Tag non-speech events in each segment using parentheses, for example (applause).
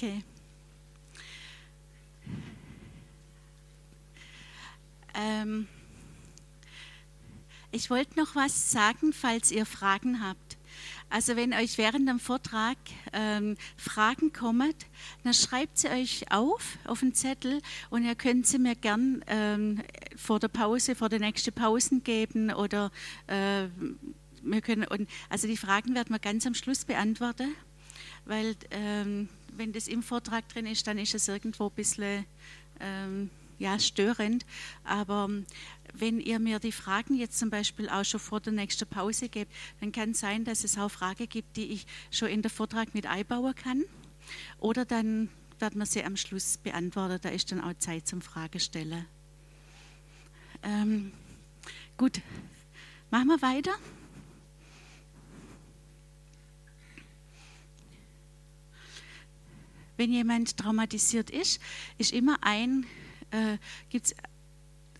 Okay. Ähm, ich wollte noch was sagen, falls ihr Fragen habt. Also wenn euch während dem Vortrag ähm, Fragen kommen, dann schreibt sie euch auf auf einen Zettel und ihr könnt sie mir gern ähm, vor der Pause, vor der nächsten Pausen geben oder äh, wir können und also die Fragen werden wir ganz am Schluss beantworten, weil ähm, wenn das im Vortrag drin ist, dann ist es irgendwo ein bisschen ähm, ja, störend. Aber ähm, wenn ihr mir die Fragen jetzt zum Beispiel auch schon vor der nächsten Pause gebt, dann kann es sein, dass es auch Fragen gibt, die ich schon in der Vortrag mit einbauen kann. Oder dann werden wir sie am Schluss beantworten. Da ist dann auch Zeit zum Fragestellen. Ähm, gut, machen wir weiter. Wenn jemand traumatisiert ist, ist immer ein äh, gibt es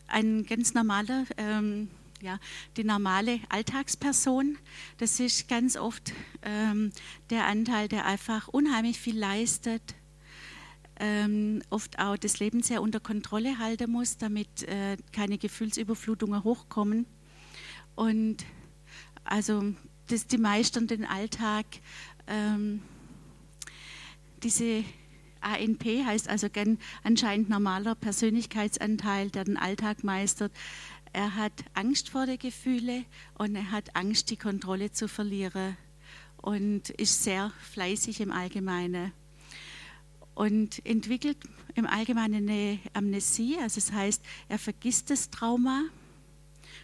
ein ganz normaler, ähm, ja, die normale Alltagsperson. Das ist ganz oft ähm, der Anteil, der einfach unheimlich viel leistet, ähm, oft auch das Leben sehr unter Kontrolle halten muss, damit äh, keine Gefühlsüberflutungen hochkommen. Und also, dass die meistern den Alltag, ähm, diese ANP heißt also anscheinend normaler Persönlichkeitsanteil, der den Alltag meistert. Er hat Angst vor den Gefühlen und er hat Angst, die Kontrolle zu verlieren und ist sehr fleißig im Allgemeinen und entwickelt im Allgemeinen eine Amnesie, also das heißt, er vergisst das Trauma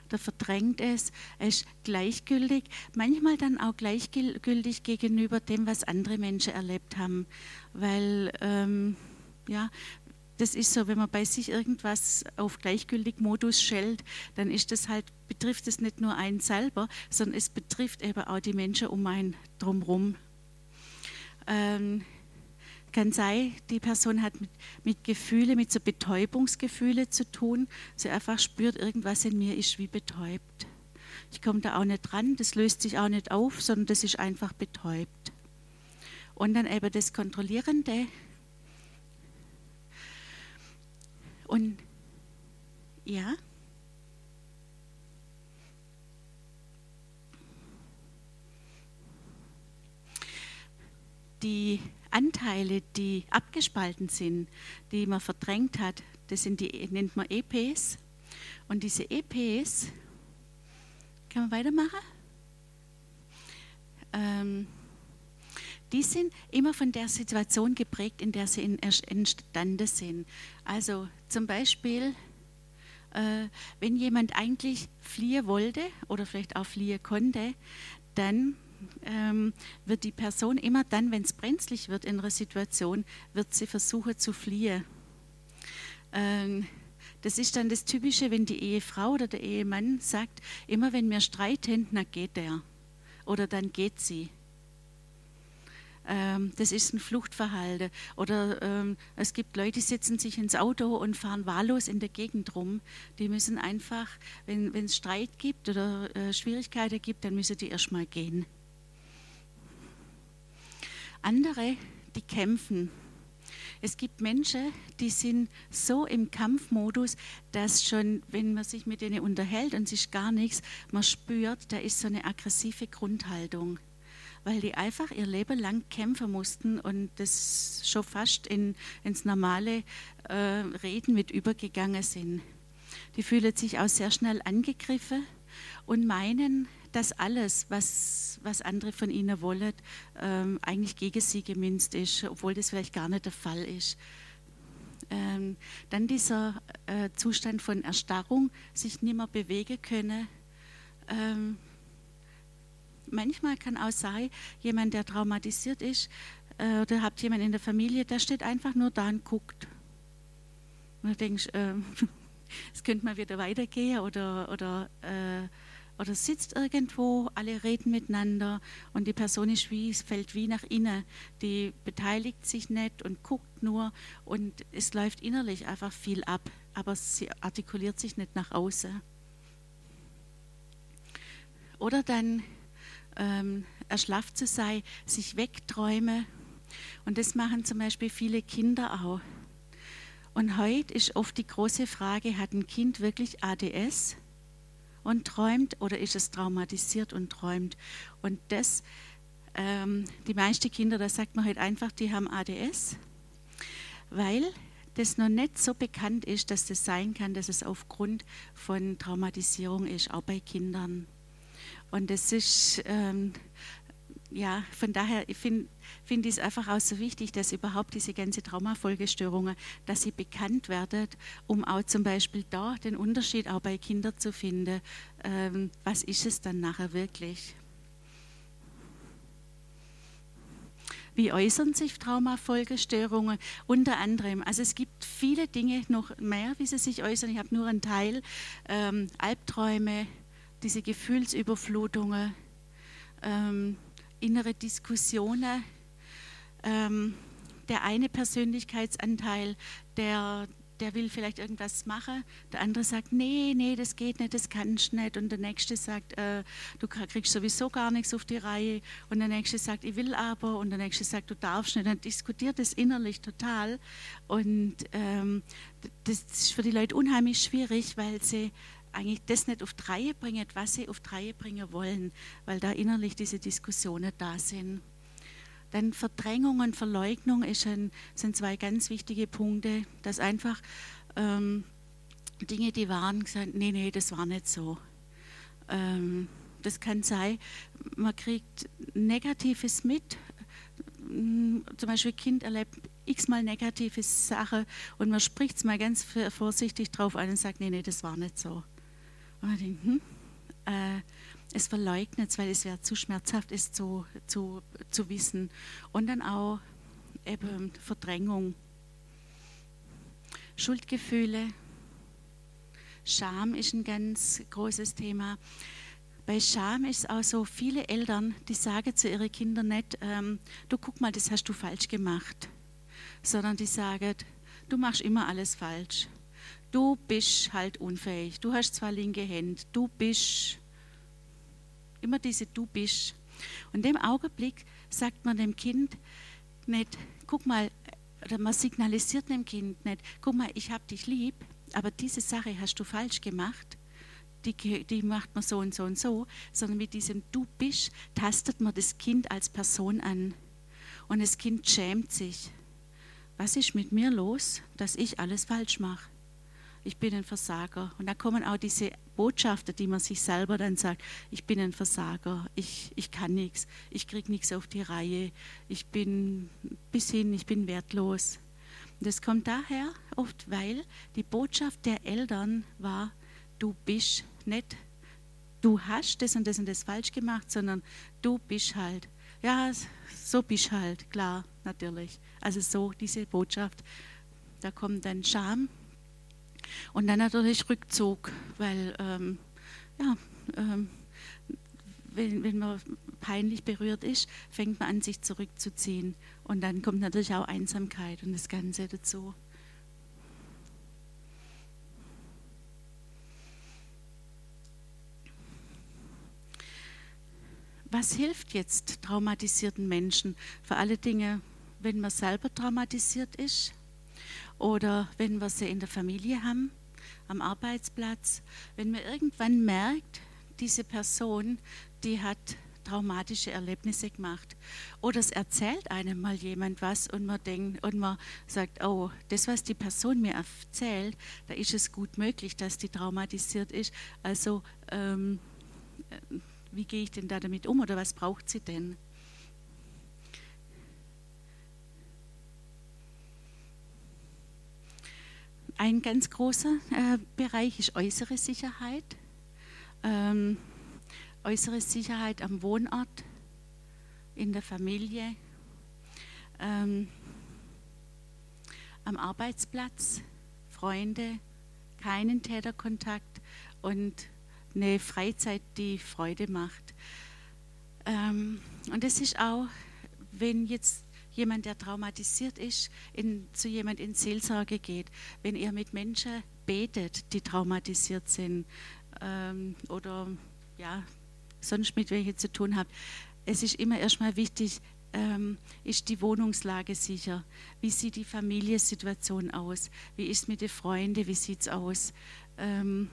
oder verdrängt es, er ist gleichgültig, manchmal dann auch gleichgültig gegenüber dem, was andere Menschen erlebt haben, weil ähm, ja, das ist so, wenn man bei sich irgendwas auf gleichgültig Modus stellt, dann ist das halt, betrifft es nicht nur einen selber, sondern es betrifft eben auch die Menschen um einen drumherum. Ähm, kann sein, die Person hat mit, mit Gefühle, mit so Betäubungsgefühle zu tun. Sie einfach spürt, irgendwas in mir ist wie betäubt. Ich komme da auch nicht dran, das löst sich auch nicht auf, sondern das ist einfach betäubt. Und dann eben das Kontrollierende. Und ja, die Anteile, die abgespalten sind, die man verdrängt hat, das sind die, nennt man EPs. Und diese EPs, kann man weitermachen? Ähm, die sind immer von der Situation geprägt, in der sie entstanden sind. Also zum Beispiel, äh, wenn jemand eigentlich fliehen wollte oder vielleicht auch fliehen konnte, dann ähm, wird die Person immer dann, wenn es brenzlig wird in einer Situation, wird sie versuchen zu fliehen. Ähm, das ist dann das Typische, wenn die Ehefrau oder der Ehemann sagt, immer wenn wir streiten, dann geht der oder dann geht sie. Ähm, das ist ein Fluchtverhalten. Oder ähm, es gibt Leute, die setzen sich ins Auto und fahren wahllos in der Gegend rum. Die müssen einfach, wenn es Streit gibt oder äh, Schwierigkeiten gibt, dann müssen die erstmal gehen. Andere, die kämpfen. Es gibt Menschen, die sind so im Kampfmodus, dass schon, wenn man sich mit denen unterhält und es ist gar nichts, man spürt, da ist so eine aggressive Grundhaltung, weil die einfach ihr Leben lang kämpfen mussten und das schon fast in, ins normale äh, Reden mit übergegangen sind. Die fühlen sich auch sehr schnell angegriffen und meinen, dass alles, was, was andere von ihnen wollen, ähm, eigentlich gegen sie gemünzt ist, obwohl das vielleicht gar nicht der Fall ist. Ähm, dann dieser äh, Zustand von Erstarrung, sich nicht mehr bewegen können. Ähm, manchmal kann auch sein, jemand, der traumatisiert ist, äh, oder habt jemand in der Familie, der steht einfach nur da und guckt. Und du denkst, äh, (laughs) es könnte mal wieder weitergehen oder, oder äh, oder sitzt irgendwo, alle reden miteinander und die Person ist wie, fällt wie nach innen. Die beteiligt sich nicht und guckt nur und es läuft innerlich einfach viel ab, aber sie artikuliert sich nicht nach außen. Oder dann ähm, erschlafft zu sein, sich wegträume Und das machen zum Beispiel viele Kinder auch. Und heute ist oft die große Frage, hat ein Kind wirklich ADS und träumt oder ist es traumatisiert und träumt? Und das, ähm, die meisten Kinder, da sagt man halt einfach, die haben ADS, weil das noch nicht so bekannt ist, dass das sein kann, dass es aufgrund von Traumatisierung ist, auch bei Kindern. Und das ist, ähm, ja, von daher finde find ich es einfach auch so wichtig, dass überhaupt diese ganze Traumafolgestörungen, dass sie bekannt werden, um auch zum Beispiel da den Unterschied auch bei Kindern zu finden. Ähm, was ist es dann nachher wirklich? Wie äußern sich Traumafolgestörungen? Unter anderem, also es gibt viele Dinge noch mehr, wie sie sich äußern. Ich habe nur einen Teil. Ähm, Albträume, diese Gefühlsüberflutungen, ähm, innere Diskussionen. Ähm, der eine Persönlichkeitsanteil, der, der will vielleicht irgendwas machen, der andere sagt, nee, nee, das geht nicht, das kannst du nicht. Und der nächste sagt, äh, du kriegst sowieso gar nichts auf die Reihe. Und der nächste sagt, ich will aber. Und der nächste sagt, du darfst nicht. Dann diskutiert das innerlich total. Und ähm, das ist für die Leute unheimlich schwierig, weil sie eigentlich das nicht auf die Reihe bringen, was sie auf die Reihe bringen wollen, weil da innerlich diese Diskussionen da sind. Dann Verdrängung und Verleugnung ein, sind zwei ganz wichtige Punkte, dass einfach ähm, Dinge, die waren, gesagt, nee, nee, das war nicht so. Ähm, das kann sein, man kriegt Negatives mit. Zum Beispiel Kind erlebt x-mal negative Sachen und man spricht es mal ganz vorsichtig drauf an und sagt, nee, nee, das war nicht so. Und man denkt, hm, äh, es verleugnet, weil es ja zu schmerzhaft ist zu, zu, zu wissen. Und dann auch eben Verdrängung, Schuldgefühle, Scham ist ein ganz großes Thema. Bei Scham ist es auch so, viele Eltern, die sagen zu ihren Kindern nicht, ähm, du guck mal, das hast du falsch gemacht, sondern die sagen, du machst immer alles falsch. Du bist halt unfähig, du hast zwar linke Hände, du bist Immer diese Du bist. Und in dem Augenblick sagt man dem Kind nicht, guck mal, oder man signalisiert dem Kind nicht, guck mal, ich habe dich lieb, aber diese Sache hast du falsch gemacht. Die, die macht man so und so und so, sondern mit diesem Du bist tastet man das Kind als Person an. Und das Kind schämt sich. Was ist mit mir los, dass ich alles falsch mache? Ich bin ein Versager. Und da kommen auch diese Botschaften, die man sich selber dann sagt, ich bin ein Versager, ich, ich kann nichts, ich kriege nichts auf die Reihe, ich bin bis hin, ich bin wertlos. Das kommt daher oft, weil die Botschaft der Eltern war, du bist nicht, du hast das und das und das falsch gemacht, sondern du bist halt. Ja, so bist halt, klar, natürlich. Also so diese Botschaft. Da kommt dann Scham, und dann natürlich Rückzug, weil ähm, ja, ähm, wenn, wenn man peinlich berührt ist, fängt man an, sich zurückzuziehen. Und dann kommt natürlich auch Einsamkeit und das Ganze dazu. Was hilft jetzt traumatisierten Menschen? Vor alle Dinge, wenn man selber traumatisiert ist oder wenn wir sie in der Familie haben, am Arbeitsplatz, wenn man irgendwann merkt, diese Person, die hat traumatische Erlebnisse gemacht. Oder es erzählt einem mal jemand was und man denkt und man sagt, oh, das, was die Person mir erzählt, da ist es gut möglich, dass die traumatisiert ist. Also ähm, äh, wie gehe ich denn da damit um oder was braucht sie denn? Ein ganz großer äh, Bereich ist äußere Sicherheit. Ähm, äußere Sicherheit am Wohnort, in der Familie, ähm, am Arbeitsplatz, Freunde, keinen Täterkontakt und eine Freizeit, die Freude macht. Ähm, und das ist auch, wenn jetzt jemand, der traumatisiert ist, in, zu jemand in Seelsorge geht, wenn ihr mit Menschen betet, die traumatisiert sind ähm, oder ja, sonst mit welchen zu tun habt, es ist immer erstmal wichtig, ähm, ist die Wohnungslage sicher? Wie sieht die Familiensituation aus? Wie ist es mit den Freunden? Wie sieht es aus? Ähm,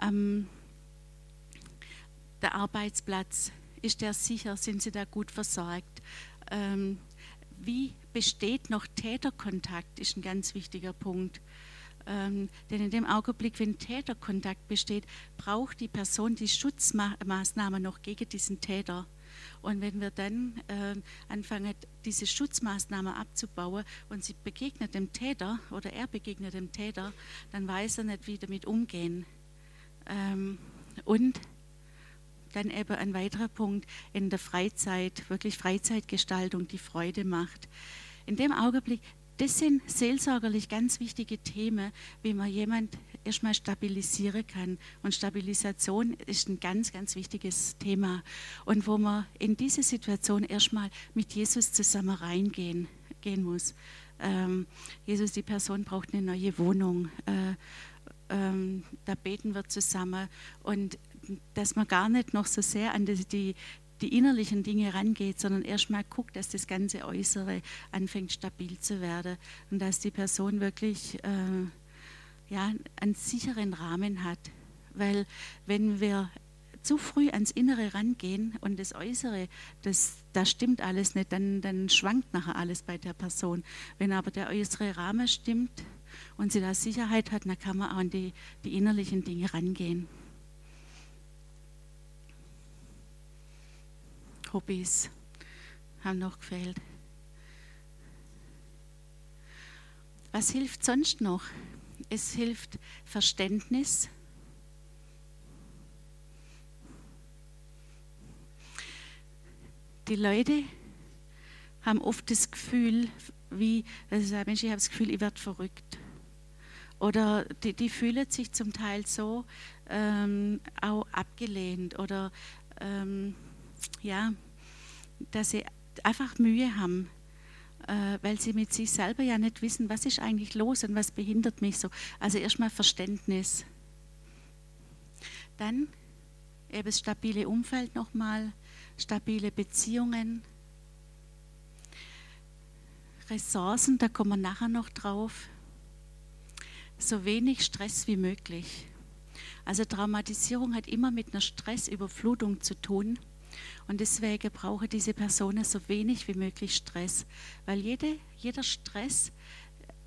ähm, der Arbeitsplatz, ist der sicher? Sind Sie da gut versorgt? Ähm, wie besteht noch Täterkontakt, ist ein ganz wichtiger Punkt. Ähm, denn in dem Augenblick, wenn Täterkontakt besteht, braucht die Person die Schutzmaßnahme noch gegen diesen Täter. Und wenn wir dann äh, anfangen, diese Schutzmaßnahme abzubauen und sie begegnet dem Täter oder er begegnet dem Täter, dann weiß er nicht, wie damit umgehen. Ähm, und dann eben ein weiterer Punkt in der Freizeit, wirklich Freizeitgestaltung, die Freude macht. In dem Augenblick, das sind seelsorgerlich ganz wichtige Themen, wie man jemand erstmal stabilisieren kann. Und Stabilisation ist ein ganz, ganz wichtiges Thema. Und wo man in diese Situation erstmal mit Jesus zusammen reingehen gehen muss. Ähm, Jesus, die Person braucht eine neue Wohnung. Äh, ähm, da beten wir zusammen. Und dass man gar nicht noch so sehr an die, die, die innerlichen Dinge rangeht, sondern erstmal guckt, dass das ganze Äußere anfängt stabil zu werden und dass die Person wirklich äh, ja, einen sicheren Rahmen hat. Weil wenn wir zu früh ans Innere rangehen und das Äußere, das, das stimmt alles nicht, dann, dann schwankt nachher alles bei der Person. Wenn aber der äußere Rahmen stimmt und sie da Sicherheit hat, dann kann man auch an die, die innerlichen Dinge rangehen. Hobbys haben noch gefehlt. Was hilft sonst noch? Es hilft Verständnis. Die Leute haben oft das Gefühl, wie, also Mensch, ich habe das Gefühl, ich werde verrückt. Oder die, die fühlen sich zum Teil so ähm, auch abgelehnt oder ähm, ja, dass sie einfach Mühe haben, äh, weil sie mit sich selber ja nicht wissen, was ist eigentlich los und was behindert mich so. Also erstmal Verständnis. Dann eben das stabile Umfeld nochmal, stabile Beziehungen, Ressourcen, da kommen wir nachher noch drauf. So wenig Stress wie möglich. Also Traumatisierung hat immer mit einer Stressüberflutung zu tun. Und deswegen brauchen diese Personen so wenig wie möglich Stress, weil jede, jeder Stress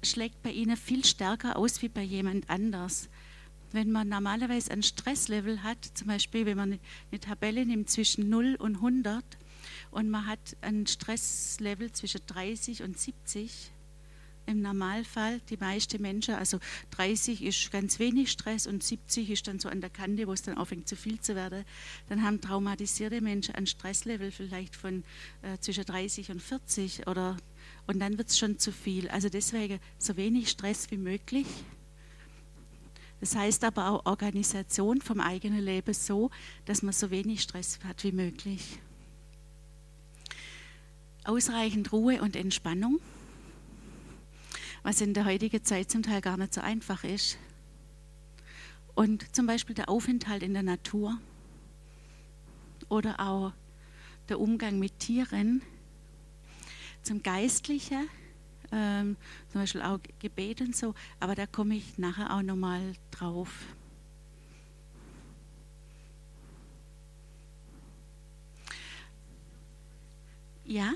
schlägt bei ihnen viel stärker aus wie bei jemand anders. Wenn man normalerweise ein Stresslevel hat, zum Beispiel wenn man eine Tabelle nimmt zwischen 0 und 100 und man hat ein Stresslevel zwischen 30 und 70, im Normalfall die meisten Menschen, also 30 ist ganz wenig Stress und 70 ist dann so an der Kante, wo es dann aufhängt zu viel zu werden, dann haben traumatisierte Menschen ein Stresslevel vielleicht von äh, zwischen 30 und 40 oder und dann wird es schon zu viel. Also deswegen so wenig Stress wie möglich. Das heißt aber auch Organisation vom eigenen Leben so, dass man so wenig Stress hat wie möglich. Ausreichend Ruhe und Entspannung was in der heutigen Zeit zum Teil gar nicht so einfach ist. Und zum Beispiel der Aufenthalt in der Natur oder auch der Umgang mit Tieren. Zum Geistlichen, ähm, zum Beispiel auch Gebet und so, aber da komme ich nachher auch nochmal drauf. Ja?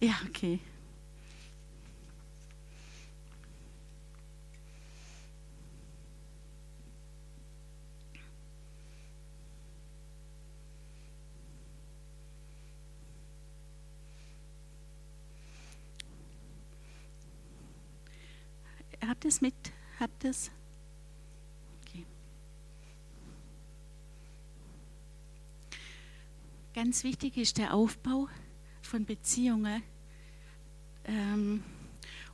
Ja, okay. Habt ihr es mit? Habt ihr es? Okay. Ganz wichtig ist der Aufbau von Beziehungen. Ähm,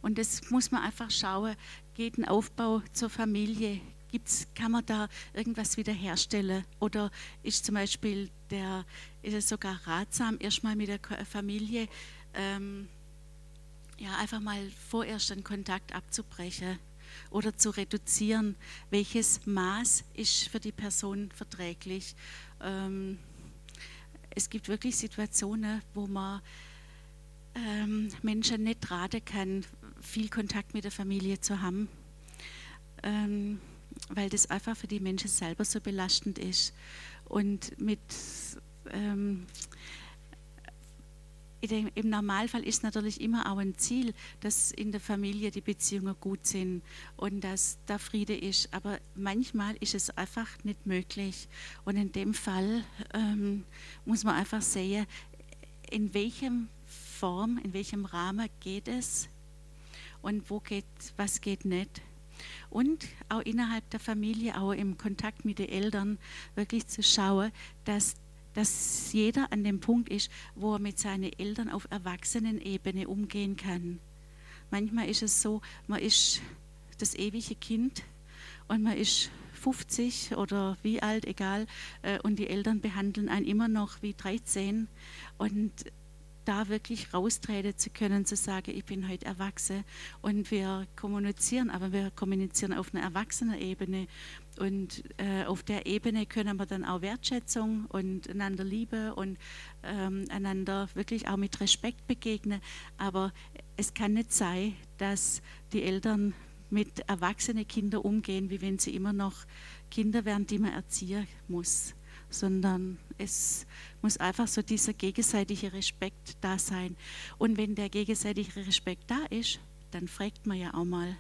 und das muss man einfach schauen, geht ein Aufbau zur Familie, gibt's, kann man da irgendwas wiederherstellen? Oder ist zum Beispiel der, ist es sogar ratsam, erstmal mit der Familie ähm, ja, einfach mal vorerst einen Kontakt abzubrechen? oder zu reduzieren. Welches Maß ist für die Person verträglich? Ähm, es gibt wirklich Situationen, wo man ähm, Menschen nicht raten kann, viel Kontakt mit der Familie zu haben, ähm, weil das einfach für die Menschen selber so belastend ist. Und mit ähm, im Normalfall ist natürlich immer auch ein Ziel, dass in der Familie die Beziehungen gut sind und dass da Friede ist. Aber manchmal ist es einfach nicht möglich. Und in dem Fall ähm, muss man einfach sehen, in welchem Form, in welchem Rahmen geht es und wo geht, was geht nicht. Und auch innerhalb der Familie, auch im Kontakt mit den Eltern, wirklich zu schauen, dass dass jeder an dem Punkt ist, wo er mit seinen Eltern auf Erwachsenenebene umgehen kann. Manchmal ist es so, man ist das ewige Kind und man ist 50 oder wie alt, egal, äh, und die Eltern behandeln einen immer noch wie 13 und da wirklich raustreten zu können, zu sagen, ich bin heute erwachsen und wir kommunizieren, aber wir kommunizieren auf einer Erwachsenenebene und äh, auf der Ebene können wir dann auch Wertschätzung und einander Liebe und ähm, einander wirklich auch mit Respekt begegnen. Aber es kann nicht sein, dass die Eltern mit erwachsenen Kindern umgehen, wie wenn sie immer noch Kinder wären, die man erziehen muss sondern es muss einfach so dieser gegenseitige Respekt da sein. Und wenn der gegenseitige Respekt da ist, dann fragt man ja auch mal.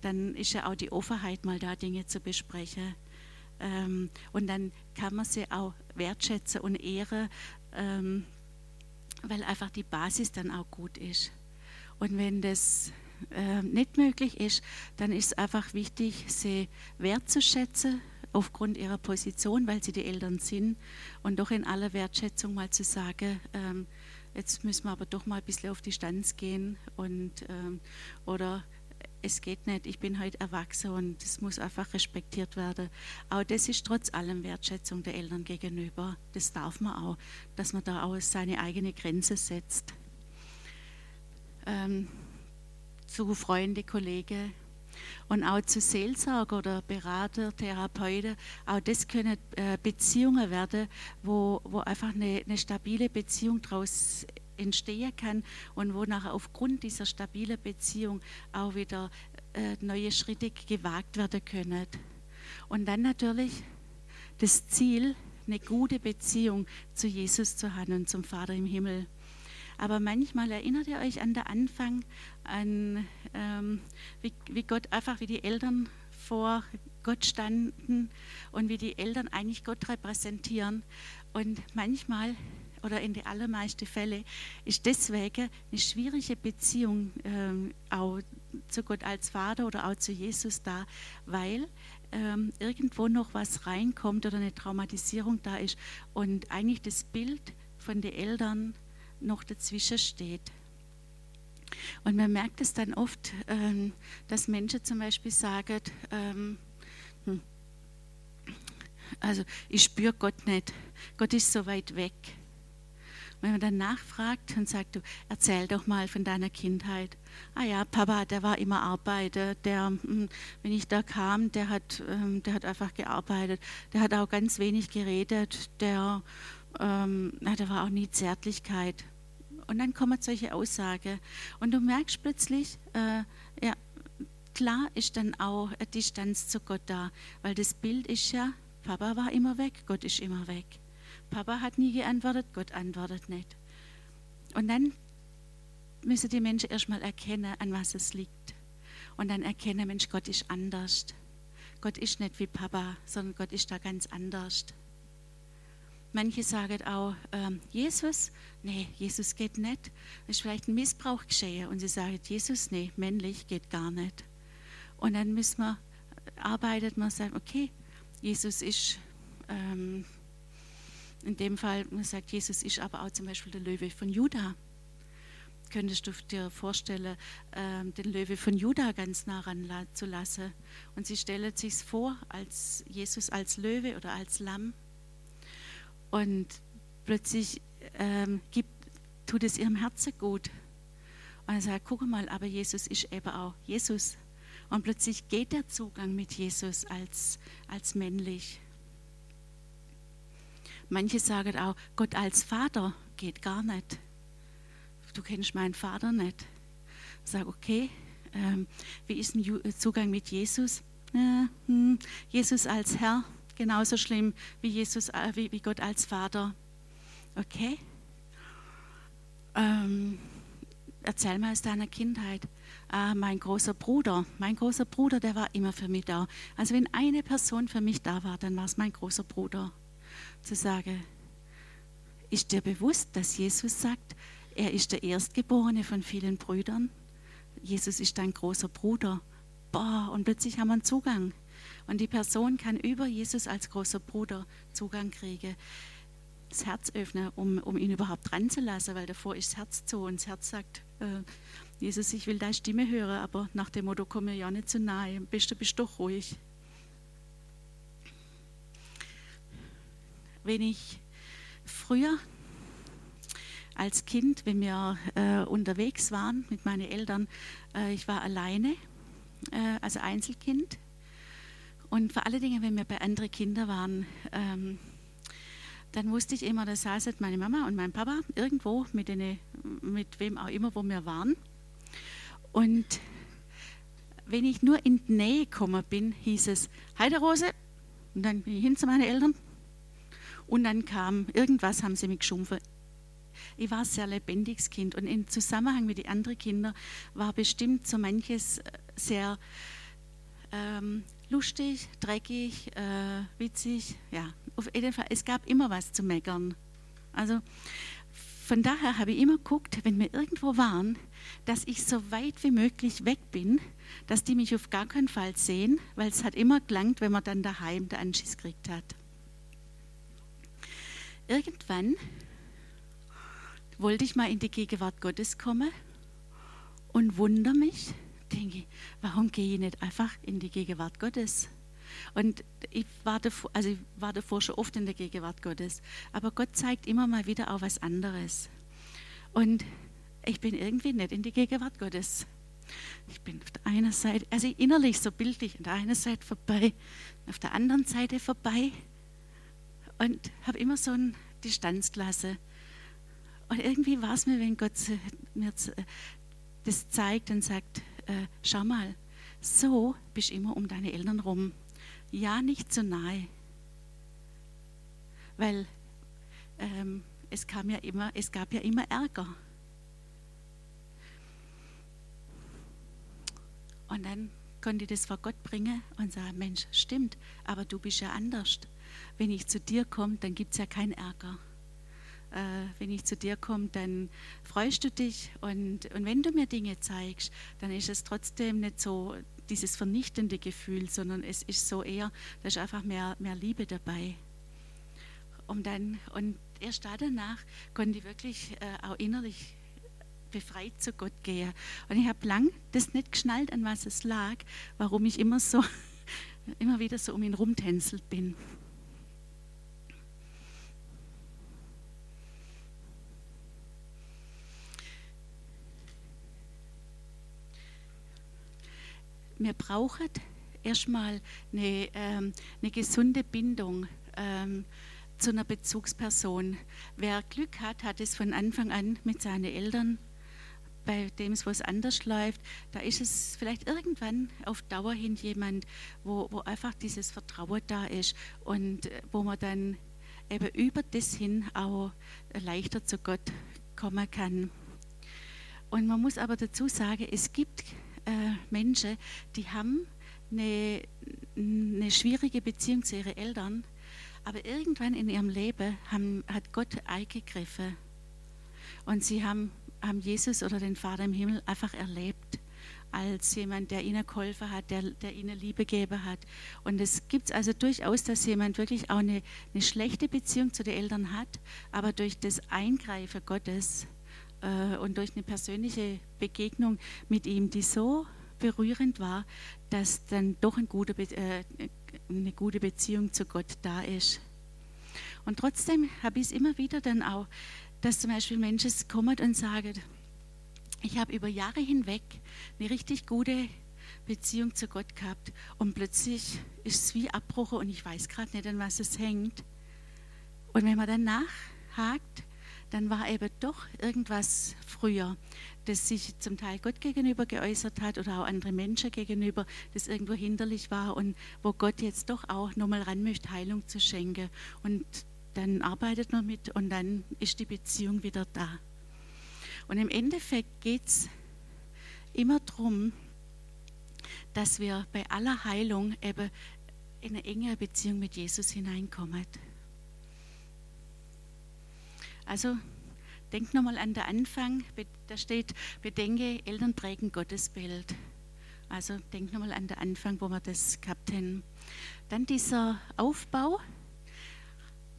Dann ist ja auch die Offenheit, mal da Dinge zu besprechen. Ähm, und dann kann man sie auch wertschätzen und ehren, ähm, weil einfach die Basis dann auch gut ist. Und wenn das äh, nicht möglich ist, dann ist es einfach wichtig, sie wertzuschätzen aufgrund ihrer Position, weil sie die Eltern sind und doch in aller Wertschätzung mal zu sagen, ähm, jetzt müssen wir aber doch mal ein bisschen auf die Stanz gehen und ähm, oder es geht nicht, ich bin heute erwachsen und es muss einfach respektiert werden. Auch das ist trotz allem Wertschätzung der Eltern gegenüber. Das darf man auch, dass man da auch seine eigene Grenze setzt. Ähm, zu Freunde, Kollegen, und auch zu Seelsorger oder Berater, Therapeuten, auch das können äh, Beziehungen werden, wo, wo einfach eine, eine stabile Beziehung daraus entstehen kann und wo nachher aufgrund dieser stabilen Beziehung auch wieder äh, neue Schritte gewagt werden können. Und dann natürlich das Ziel, eine gute Beziehung zu Jesus zu haben und zum Vater im Himmel. Aber manchmal erinnert ihr euch an den Anfang, an ähm, wie, wie Gott einfach, wie die Eltern vor Gott standen und wie die Eltern eigentlich Gott repräsentieren. Und manchmal oder in den allermeisten Fällen ist deswegen eine schwierige Beziehung ähm, auch zu Gott als Vater oder auch zu Jesus da, weil ähm, irgendwo noch was reinkommt oder eine Traumatisierung da ist und eigentlich das Bild von den Eltern noch dazwischen steht. Und man merkt es dann oft, ähm, dass Menschen zum Beispiel sagen, ähm, hm, also ich spüre Gott nicht, Gott ist so weit weg. Wenn man dann nachfragt und sagt, du erzähl doch mal von deiner Kindheit. Ah ja, Papa, der war immer Arbeiter, der, hm, wenn ich da kam, der hat, ähm, der hat einfach gearbeitet, der hat auch ganz wenig geredet, der, ähm, der war auch nie Zärtlichkeit. Und dann kommen solche Aussagen. Und du merkst plötzlich, äh, ja, klar ist dann auch eine Distanz zu Gott da, weil das Bild ist ja, Papa war immer weg, Gott ist immer weg. Papa hat nie geantwortet, Gott antwortet nicht. Und dann müssen die Menschen erstmal erkennen, an was es liegt. Und dann erkennen, Mensch, Gott ist anders. Gott ist nicht wie Papa, sondern Gott ist da ganz anders. Manche sagen auch, ähm, Jesus, nee, Jesus geht nicht. Es ist vielleicht ein Missbrauch geschehen und sie sagen, Jesus, nee, männlich geht gar nicht. Und dann müssen wir, arbeitet man sagen, okay, Jesus ist, ähm, in dem Fall, man sagt, Jesus ist aber auch zum Beispiel der Löwe von Juda. Könntest du dir vorstellen, ähm, den Löwe von Juda ganz nah ran zu lassen? Und sie stellt sich vor, als Jesus als Löwe oder als Lamm und plötzlich ähm, gibt, tut es ihrem Herzen gut. Und er sagt, guck mal, aber Jesus ist eben auch Jesus. Und plötzlich geht der Zugang mit Jesus als, als männlich. Manche sagen auch, Gott als Vater geht gar nicht. Du kennst meinen Vater nicht. Ich sage, okay, ähm, wie ist ein Zugang mit Jesus? Äh, hm, Jesus als Herr, genauso schlimm wie, Jesus, äh, wie, wie Gott als Vater. Okay? Ähm, erzähl mal aus deiner Kindheit. Ah, mein großer Bruder, mein großer Bruder, der war immer für mich da. Also wenn eine Person für mich da war, dann war es mein großer Bruder. Zu sagen, ist dir bewusst, dass Jesus sagt, er ist der Erstgeborene von vielen Brüdern? Jesus ist dein großer Bruder. Boah, und plötzlich haben wir einen Zugang. Und die Person kann über Jesus als großer Bruder Zugang kriegen das Herz öffnen, um, um ihn überhaupt dran zu lassen, weil davor ist das Herz zu und das Herz sagt, äh, Jesus, ich will deine Stimme hören, aber nach dem Motto, komm mir ja nicht zu nahe, bist du doch ruhig. Wenn ich früher als Kind, wenn wir äh, unterwegs waren mit meinen Eltern, äh, ich war alleine, äh, also Einzelkind. Und vor allen Dingen, wenn wir bei anderen Kindern waren, ähm, dann wusste ich immer, da saßen meine Mama und mein Papa irgendwo mit, denen, mit wem auch immer, wo wir waren. Und wenn ich nur in die Nähe gekommen bin, hieß es Heiderose. Und dann bin ich hin zu meinen Eltern. Und dann kam irgendwas, haben sie mich geschumpfen. Ich war ein sehr lebendiges Kind und im Zusammenhang mit den anderen Kindern war bestimmt so manches sehr ähm, lustig, dreckig, äh, witzig. Ja, auf jeden Fall, es gab immer was zu meckern. Also von daher habe ich immer geguckt, wenn wir irgendwo waren, dass ich so weit wie möglich weg bin, dass die mich auf gar keinen Fall sehen, weil es hat immer gelangt, wenn man dann daheim den Anschiss gekriegt hat. Irgendwann wollte ich mal in die Gegenwart Gottes kommen und wundere mich, denke ich, warum gehe ich nicht einfach in die Gegenwart Gottes? Und ich war, davor, also ich war davor schon oft in der Gegenwart Gottes, aber Gott zeigt immer mal wieder auch was anderes. Und ich bin irgendwie nicht in die Gegenwart Gottes. Ich bin auf der einen Seite, also innerlich so bildlich, an der einen Seite vorbei, auf der anderen Seite vorbei und habe immer so eine Distanz gelassen. Und irgendwie war es mir, wenn Gott mir das zeigt und sagt, äh, schau mal, so bist du immer um deine Eltern rum. Ja, nicht zu nahe. Weil ähm, es, kam ja immer, es gab ja immer Ärger. Und dann konnte ich das vor Gott bringen und sagen, Mensch, stimmt, aber du bist ja anders. Wenn ich zu dir komme, dann gibt es ja keinen Ärger äh, wenn ich zu dir komme, dann freust du dich und, und wenn du mir Dinge zeigst, dann ist es trotzdem nicht so dieses vernichtende Gefühl, sondern es ist so eher, da ist einfach mehr, mehr Liebe dabei. Um dann, und erst danach konnte ich wirklich äh, auch innerlich befreit zu Gott gehen. Und ich habe lang das nicht geschnallt, an was es lag, warum ich immer so, (laughs) immer wieder so um ihn rumtänzelt bin. Wir brauchen erstmal eine, ähm, eine gesunde Bindung ähm, zu einer Bezugsperson. Wer Glück hat, hat es von Anfang an mit seinen Eltern. Bei dem es was anders läuft, da ist es vielleicht irgendwann auf Dauer hin jemand, wo, wo einfach dieses Vertrauen da ist und äh, wo man dann eben über das hin auch leichter zu Gott kommen kann. Und man muss aber dazu sagen, es gibt äh, Menschen, die haben eine, eine schwierige Beziehung zu ihren Eltern, aber irgendwann in ihrem Leben haben, hat Gott eingegriffen und sie haben, haben Jesus oder den Vater im Himmel einfach erlebt als jemand, der ihnen geholfen hat, der, der ihnen Liebe gegeben hat. Und es gibt also durchaus, dass jemand wirklich auch eine, eine schlechte Beziehung zu den Eltern hat, aber durch das Eingreifen Gottes äh, und durch eine persönliche Begegnung mit ihm, die so berührend war, dass dann doch ein gute, äh, eine gute Beziehung zu Gott da ist. Und trotzdem habe ich es immer wieder dann auch, dass zum Beispiel Menschen kommen und sagen, ich habe über Jahre hinweg eine richtig gute Beziehung zu Gott gehabt und plötzlich ist es wie Abbruch und ich weiß gerade nicht, an was es hängt. Und wenn man dann nachhakt, dann war eben doch irgendwas früher, das sich zum Teil Gott gegenüber geäußert hat oder auch andere Menschen gegenüber, das irgendwo hinderlich war und wo Gott jetzt doch auch nochmal ran möchte, Heilung zu schenken. Und dann arbeitet man mit und dann ist die Beziehung wieder da. Und im Endeffekt geht es immer darum, dass wir bei aller Heilung eben in eine enge Beziehung mit Jesus hineinkommen. Also denk nochmal an den Anfang, da steht, bedenke, Eltern prägen Gottes Bild. Also denk nochmal an den Anfang, wo wir das gehabt haben. Dann dieser Aufbau.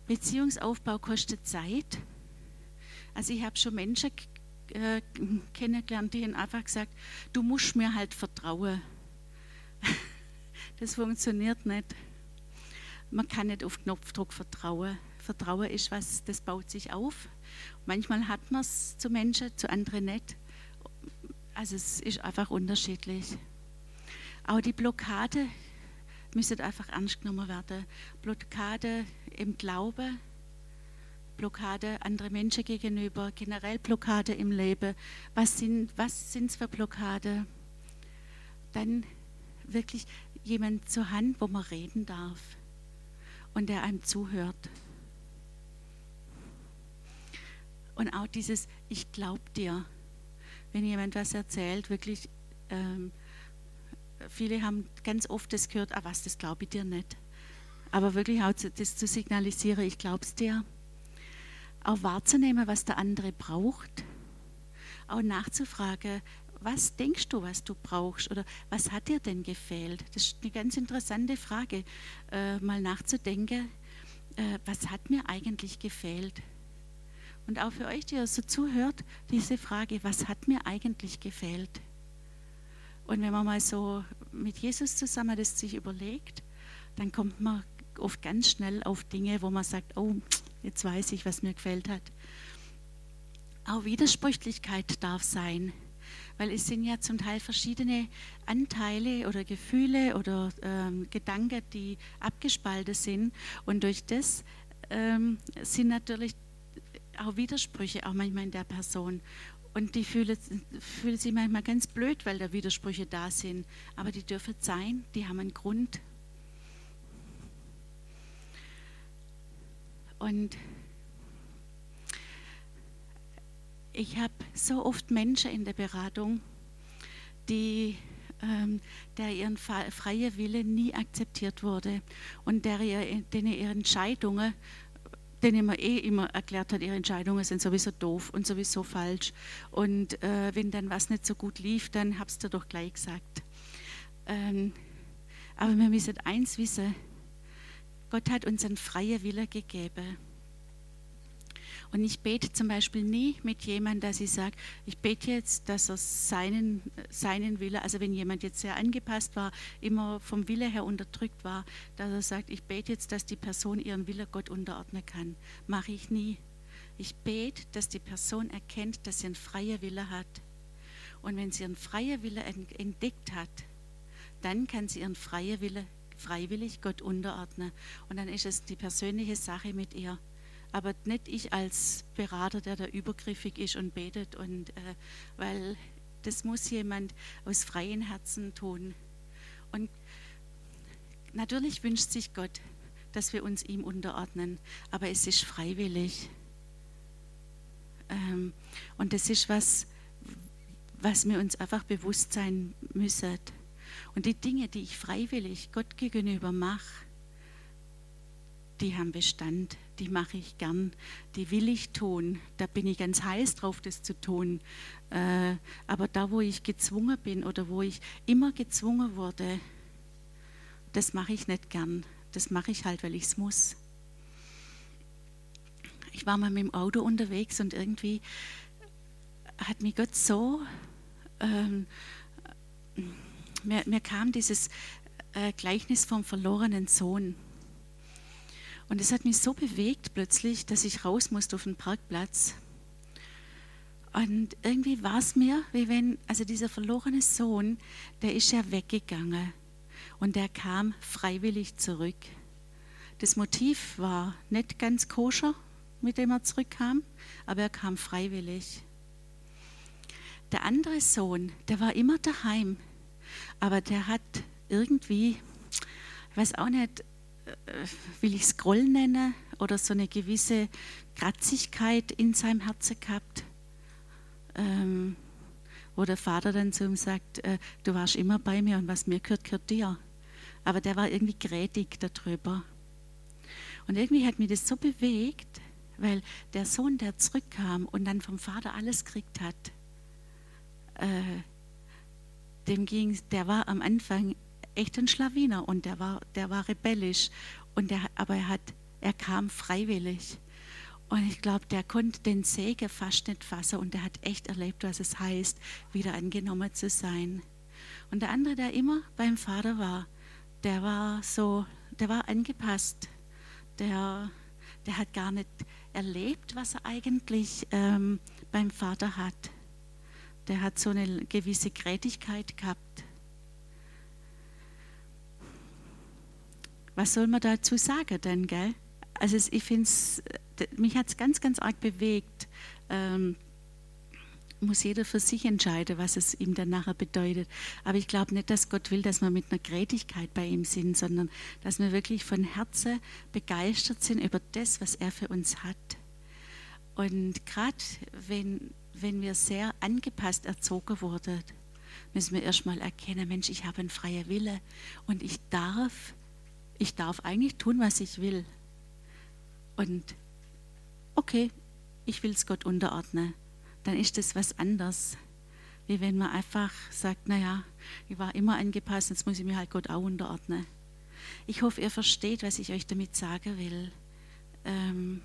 Beziehungsaufbau kostet Zeit. Also ich habe schon Menschen äh, kennengelernt, die haben einfach gesagt, du musst mir halt vertrauen. (laughs) Das funktioniert nicht. Man kann nicht auf Knopfdruck vertrauen. Vertrauen ist was, das baut sich auf. Manchmal hat man es zu Menschen, zu anderen nicht. Also es ist einfach unterschiedlich. Auch die Blockade müsste einfach ernst genommen werden. Blockade im Glauben, Blockade andere Menschen gegenüber, generell Blockade im Leben. Was sind was es für Blockade? Dann wirklich jemand zur Hand, wo man reden darf und der einem zuhört. Und auch dieses Ich glaub dir. Wenn jemand was erzählt, wirklich, ähm, viele haben ganz oft das gehört, ah was, das glaube ich dir nicht. Aber wirklich auch das zu signalisieren, ich glaube es dir. Auch wahrzunehmen, was der andere braucht. Auch nachzufragen, was denkst du, was du brauchst oder was hat dir denn gefehlt? Das ist eine ganz interessante Frage, äh, mal nachzudenken, äh, was hat mir eigentlich gefehlt? Und auch für euch, die ihr so zuhört, diese Frage, was hat mir eigentlich gefehlt? Und wenn man mal so mit Jesus zusammen das sich überlegt, dann kommt man oft ganz schnell auf Dinge, wo man sagt, oh, jetzt weiß ich, was mir gefällt hat. Auch Widersprüchlichkeit darf sein weil es sind ja zum Teil verschiedene Anteile oder Gefühle oder ähm, Gedanken, die abgespalten sind. Und durch das ähm, sind natürlich auch Widersprüche auch manchmal in der Person. Und die fühlen, fühlen sich manchmal ganz blöd, weil da Widersprüche da sind. Aber die dürfen sein, die haben einen Grund. Und ich habe so oft Menschen in der Beratung, die, ähm, der ihren freie Wille nie akzeptiert wurde und der ihr, denen ihre Entscheidungen, denen man eh immer erklärt hat, ihre Entscheidungen sind sowieso doof und sowieso falsch. Und äh, wenn dann was nicht so gut lief, dann hab's dir doch gleich gesagt. Ähm, aber wir müssen eins wissen, Gott hat uns einen freien Wille gegeben. Und ich bete zum Beispiel nie mit jemandem, dass ich sage, ich bete jetzt, dass er seinen, seinen Wille, also wenn jemand jetzt sehr angepasst war, immer vom Wille her unterdrückt war, dass er sagt, ich bete jetzt, dass die Person ihren Wille Gott unterordnen kann. Mache ich nie. Ich bete, dass die Person erkennt, dass sie einen freien Wille hat. Und wenn sie einen freien Wille entdeckt hat, dann kann sie ihren freien Wille freiwillig Gott unterordnen. Und dann ist es die persönliche Sache mit ihr aber nicht ich als Berater, der da übergriffig ist und betet, und, äh, weil das muss jemand aus freiem Herzen tun. Und natürlich wünscht sich Gott, dass wir uns ihm unterordnen, aber es ist freiwillig. Ähm, und das ist was, was wir uns einfach bewusst sein müssen. Und die Dinge, die ich freiwillig Gott gegenüber mache, die haben Bestand, die mache ich gern, die will ich tun, da bin ich ganz heiß drauf, das zu tun. Äh, aber da, wo ich gezwungen bin oder wo ich immer gezwungen wurde, das mache ich nicht gern. Das mache ich halt, weil ich es muss. Ich war mal mit dem Auto unterwegs und irgendwie hat mich Gott so, ähm, mir, mir kam dieses äh, Gleichnis vom verlorenen Sohn. Und es hat mich so bewegt plötzlich, dass ich raus musste auf den Parkplatz. Und irgendwie war es mir, wie wenn, also dieser verlorene Sohn, der ist ja weggegangen und der kam freiwillig zurück. Das Motiv war nicht ganz koscher, mit dem er zurückkam, aber er kam freiwillig. Der andere Sohn, der war immer daheim, aber der hat irgendwie, ich weiß auch nicht, will ich es Groll nennen oder so eine gewisse Kratzigkeit in seinem Herzen gehabt ähm, wo der Vater dann zu ihm sagt, äh, du warst immer bei mir und was mir gehört, gehört dir. Aber der war irgendwie grätig darüber. Und irgendwie hat mich das so bewegt, weil der Sohn, der zurückkam und dann vom Vater alles gekriegt hat, äh, dem ging, der war am Anfang echt ein Schlawiner und der war, der war rebellisch. Und der, aber er, hat, er kam freiwillig. Und ich glaube, der konnte den Segen fast nicht fassen und der hat echt erlebt, was es heißt, wieder angenommen zu sein. Und der andere, der immer beim Vater war, der war so, der war angepasst. Der, der hat gar nicht erlebt, was er eigentlich ähm, beim Vater hat. Der hat so eine gewisse Grätigkeit gehabt. Was soll man dazu sagen denn, gell? Also ich finde es mich hat es ganz, ganz arg bewegt. Ähm, muss jeder für sich entscheiden, was es ihm dann nachher bedeutet. Aber ich glaube nicht, dass Gott will, dass wir mit einer Grätigkeit bei ihm sind, sondern dass wir wirklich von Herzen begeistert sind über das, was er für uns hat. Und gerade wenn, wenn wir sehr angepasst erzogen wurden, müssen wir erstmal erkennen, Mensch, ich habe einen freien Wille und ich darf, ich darf eigentlich tun, was ich will. Und okay, ich will es Gott unterordnen, dann ist das was anderes, wie wenn man einfach sagt, naja, ich war immer angepasst, jetzt muss ich mir halt Gott auch unterordnen. Ich hoffe, ihr versteht, was ich euch damit sagen will. Ähm,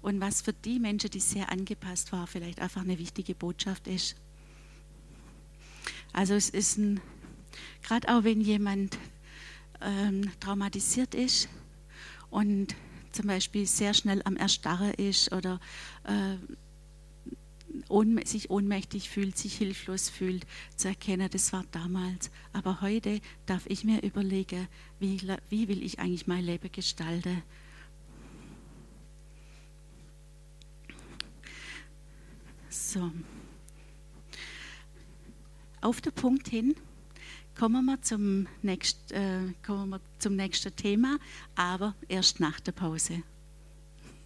und was für die Menschen, die sehr angepasst waren, vielleicht einfach eine wichtige Botschaft ist. Also es ist ein, gerade auch wenn jemand ähm, traumatisiert ist und zum Beispiel sehr schnell am Erstarren ist oder äh, ohn, sich ohnmächtig fühlt, sich hilflos fühlt, zu erkennen, das war damals. Aber heute darf ich mir überlegen, wie, wie will ich eigentlich mein Leben gestalten. So. Auf den Punkt hin kommen wir zum, nächst, äh, kommen wir zum nächsten Thema, aber erst nach der Pause.